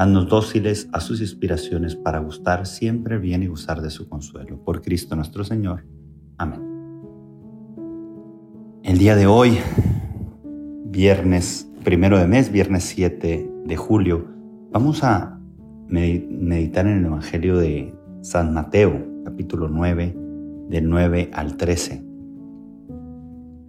Haznos dóciles a sus inspiraciones para gustar siempre bien y gozar de su consuelo. Por Cristo nuestro Señor. Amén. El día de hoy, viernes primero de mes, viernes 7 de julio, vamos a meditar en el Evangelio de San Mateo, capítulo 9, del 9 al 13.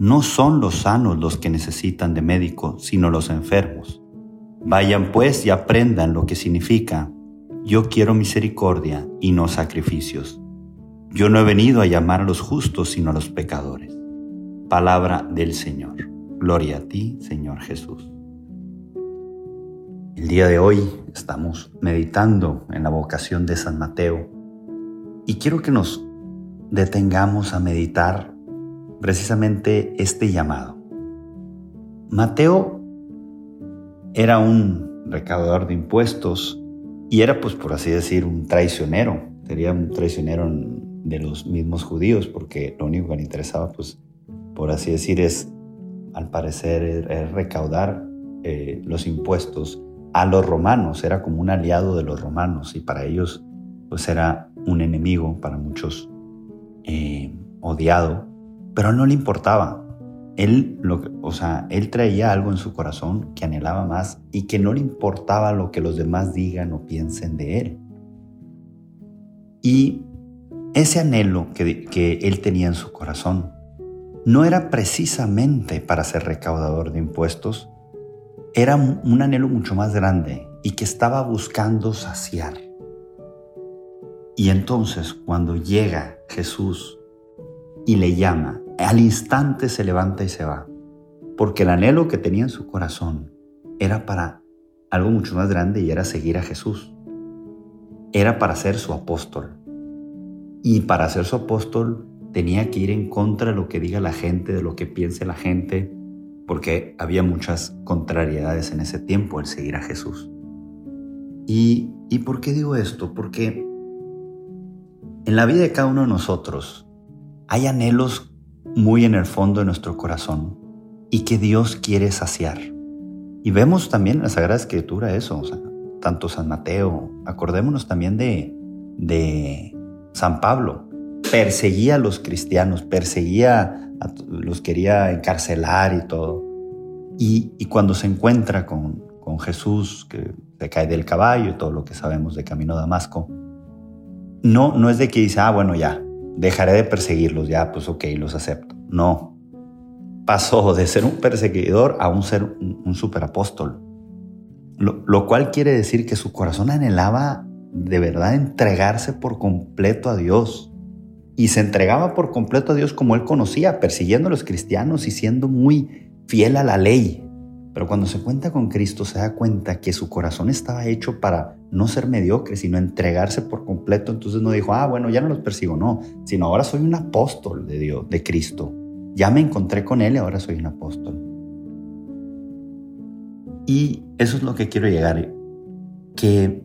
no son los sanos los que necesitan de médico, sino los enfermos. Vayan pues y aprendan lo que significa, yo quiero misericordia y no sacrificios. Yo no he venido a llamar a los justos, sino a los pecadores. Palabra del Señor. Gloria a ti, Señor Jesús. El día de hoy estamos meditando en la vocación de San Mateo y quiero que nos detengamos a meditar precisamente este llamado. Mateo era un recaudador de impuestos y era, pues por así decir, un traicionero. Sería un traicionero de los mismos judíos porque lo único que le interesaba, pues por así decir, es, al parecer, recaudar eh, los impuestos a los romanos. Era como un aliado de los romanos y para ellos, pues era un enemigo, para muchos eh, odiado pero no le importaba. Él, lo, o sea, él traía algo en su corazón que anhelaba más y que no le importaba lo que los demás digan o piensen de él. Y ese anhelo que, que él tenía en su corazón no era precisamente para ser recaudador de impuestos, era un anhelo mucho más grande y que estaba buscando saciar. Y entonces cuando llega Jesús y le llama. Al instante se levanta y se va, porque el anhelo que tenía en su corazón era para algo mucho más grande y era seguir a Jesús. Era para ser su apóstol. Y para ser su apóstol tenía que ir en contra de lo que diga la gente, de lo que piense la gente, porque había muchas contrariedades en ese tiempo el seguir a Jesús. ¿Y, ¿Y por qué digo esto? Porque en la vida de cada uno de nosotros hay anhelos muy en el fondo de nuestro corazón y que Dios quiere saciar. Y vemos también en la Sagrada Escritura eso, tanto San Mateo, acordémonos también de, de San Pablo, perseguía a los cristianos, perseguía, los quería encarcelar y todo. Y, cuando se encuentra con, con Jesús, que se cae del caballo y todo lo que sabemos de Camino a Damasco, no, no es de que dice, ah, bueno, ya, dejaré de perseguirlos, ya, pues ok, los acepto. No. Pasó de ser un perseguidor a un ser un, superapóstol. Lo, lo cual quiere decir que su corazón anhelaba de verdad entregarse por completo a Dios. Y se entregaba por completo a Dios como él conocía, persiguiendo a los cristianos y siendo muy fiel a la ley. Pero cuando se cuenta con Cristo se da cuenta que su corazón estaba hecho para no ser mediocre, sino entregarse por completo. Entonces no dijo, ah, bueno, ya no los persigo, no, sino ahora soy un apóstol de Dios, de Cristo. Ya me encontré con Él y ahora soy un apóstol. Y eso es lo que quiero llegar, que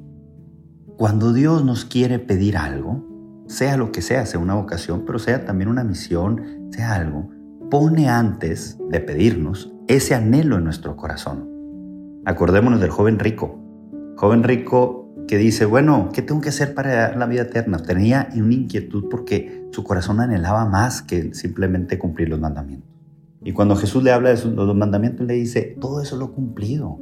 cuando Dios nos quiere pedir algo, sea lo que sea, sea una vocación, pero sea también una misión, sea algo, pone antes de pedirnos ese anhelo en nuestro corazón. Acordémonos del joven rico. Joven rico que dice, bueno, ¿qué tengo que hacer para la vida eterna? Tenía una inquietud porque su corazón anhelaba más que simplemente cumplir los mandamientos. Y cuando Jesús le habla de los mandamientos, le dice, todo eso lo he cumplido.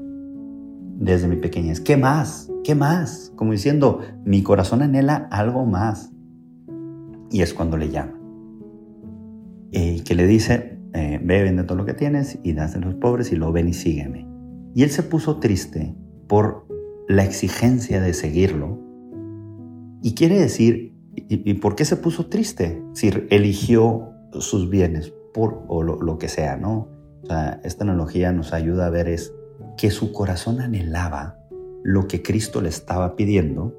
desde mi pequeñez. ¿Qué más? ¿Qué más? Como diciendo, mi corazón anhela algo más. Y es cuando le llama. Y que le dice, eh, ve, vende todo lo que tienes y das a los pobres y lo ven y sígueme. Y él se puso triste por la exigencia de seguirlo. Y quiere decir, ¿y, por qué se puso triste? Si eligió sus bienes por, o lo, que sea, ¿no? Esta analogía nos ayuda a ver es que su corazón anhelaba lo que Cristo le estaba pidiendo,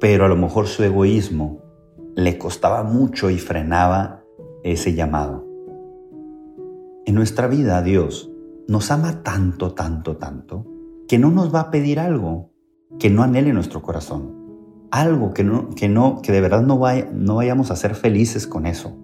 pero a lo mejor su egoísmo le costaba mucho y frenaba ese llamado. En nuestra vida Dios nos ama tanto, tanto, tanto, que no nos va a pedir algo que no anhele nuestro corazón. Algo que, no, que, no, que de verdad no, vaya, no vayamos a ser felices con eso.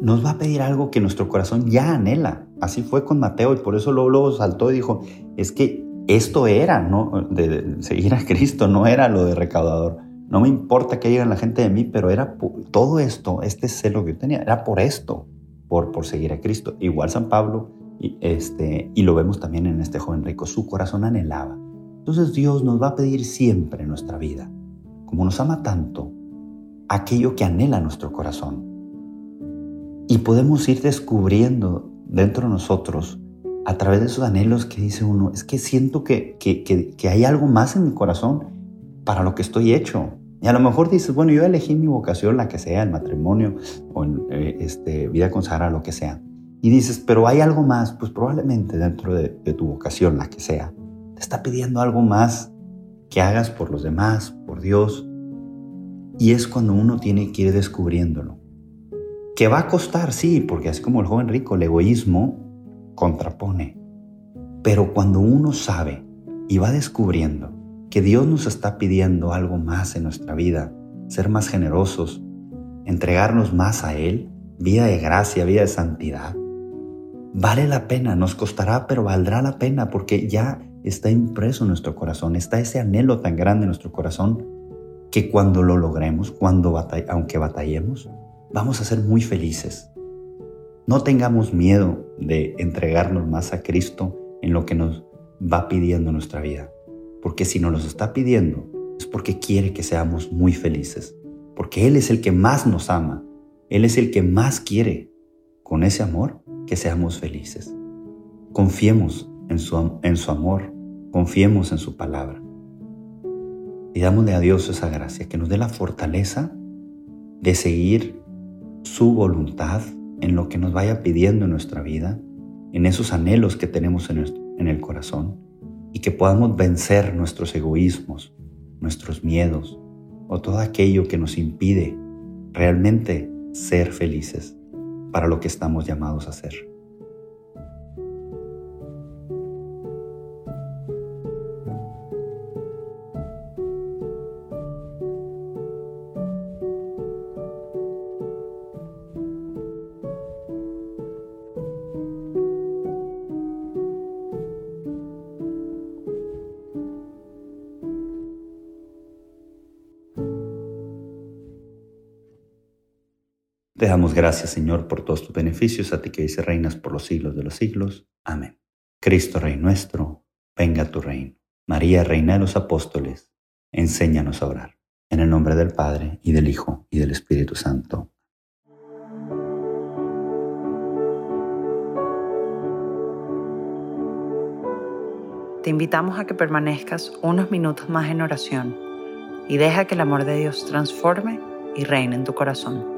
Nos va a pedir algo que nuestro corazón ya anhela. Así fue con Mateo y por eso luego, luego saltó y dijo, es que esto era, ¿no? De, seguir a Cristo, no era lo de recaudador. No me importa que digan la gente de mí, pero era todo esto, este celo que yo tenía, era por esto, por, por seguir a Cristo. Igual San Pablo, y, este, y lo vemos también en este joven rico, su corazón anhelaba. Entonces Dios nos va a pedir siempre en nuestra vida, como nos ama tanto, aquello que anhela nuestro corazón. Y podemos ir descubriendo dentro de nosotros, a través de esos anhelos que dice uno, es que siento que, que, que, hay algo más en mi corazón para lo que estoy hecho. Y a lo mejor dices, bueno, yo elegí mi vocación, la que sea, el matrimonio o en, eh, este, vida consagrada, lo que sea. Y dices, pero hay algo más, pues probablemente dentro de, tu vocación, la que sea, te está pidiendo algo más que hagas por los demás, por Dios. Y es cuando uno tiene que ir descubriéndolo. Que va a costar, sí, porque es como el joven rico, el egoísmo contrapone. Pero cuando uno sabe y va descubriendo que Dios nos está pidiendo algo más en nuestra vida, ser más generosos, entregarnos más a Él, vida de gracia, vida de santidad, vale la pena, nos costará, pero valdrá la pena porque ya está impreso en nuestro corazón, está ese anhelo tan grande en nuestro corazón que cuando lo logremos, cuando aunque batallemos, vamos a ser muy felices. No tengamos miedo de entregarnos más a Cristo en lo que nos va pidiendo nuestra vida, porque si nos lo está pidiendo es porque quiere que seamos muy felices, porque Él es el que más nos ama, Él es el que más quiere, con ese amor, que seamos felices. Confiemos en su, en su amor, confiemos en su palabra. Pidámosle a Dios esa gracia, que nos dé la fortaleza de seguir su voluntad en lo que nos vaya pidiendo en nuestra vida, en esos anhelos que tenemos en, en el corazón y que podamos vencer nuestros egoísmos, nuestros miedos o todo aquello que nos impide realmente ser felices para lo que estamos llamados a ser. Te damos gracias, Señor, por todos tus beneficios, a ti que dice reinas por los siglos de los siglos. Amén. Cristo, Rey nuestro, venga tu reino. María, Reina de los Apóstoles, enséñanos a orar. En el nombre del Padre, y del Hijo, y del Espíritu Santo. Te invitamos a que permanezcas unos minutos más en oración y deja que el amor de Dios transforme y reine en tu corazón.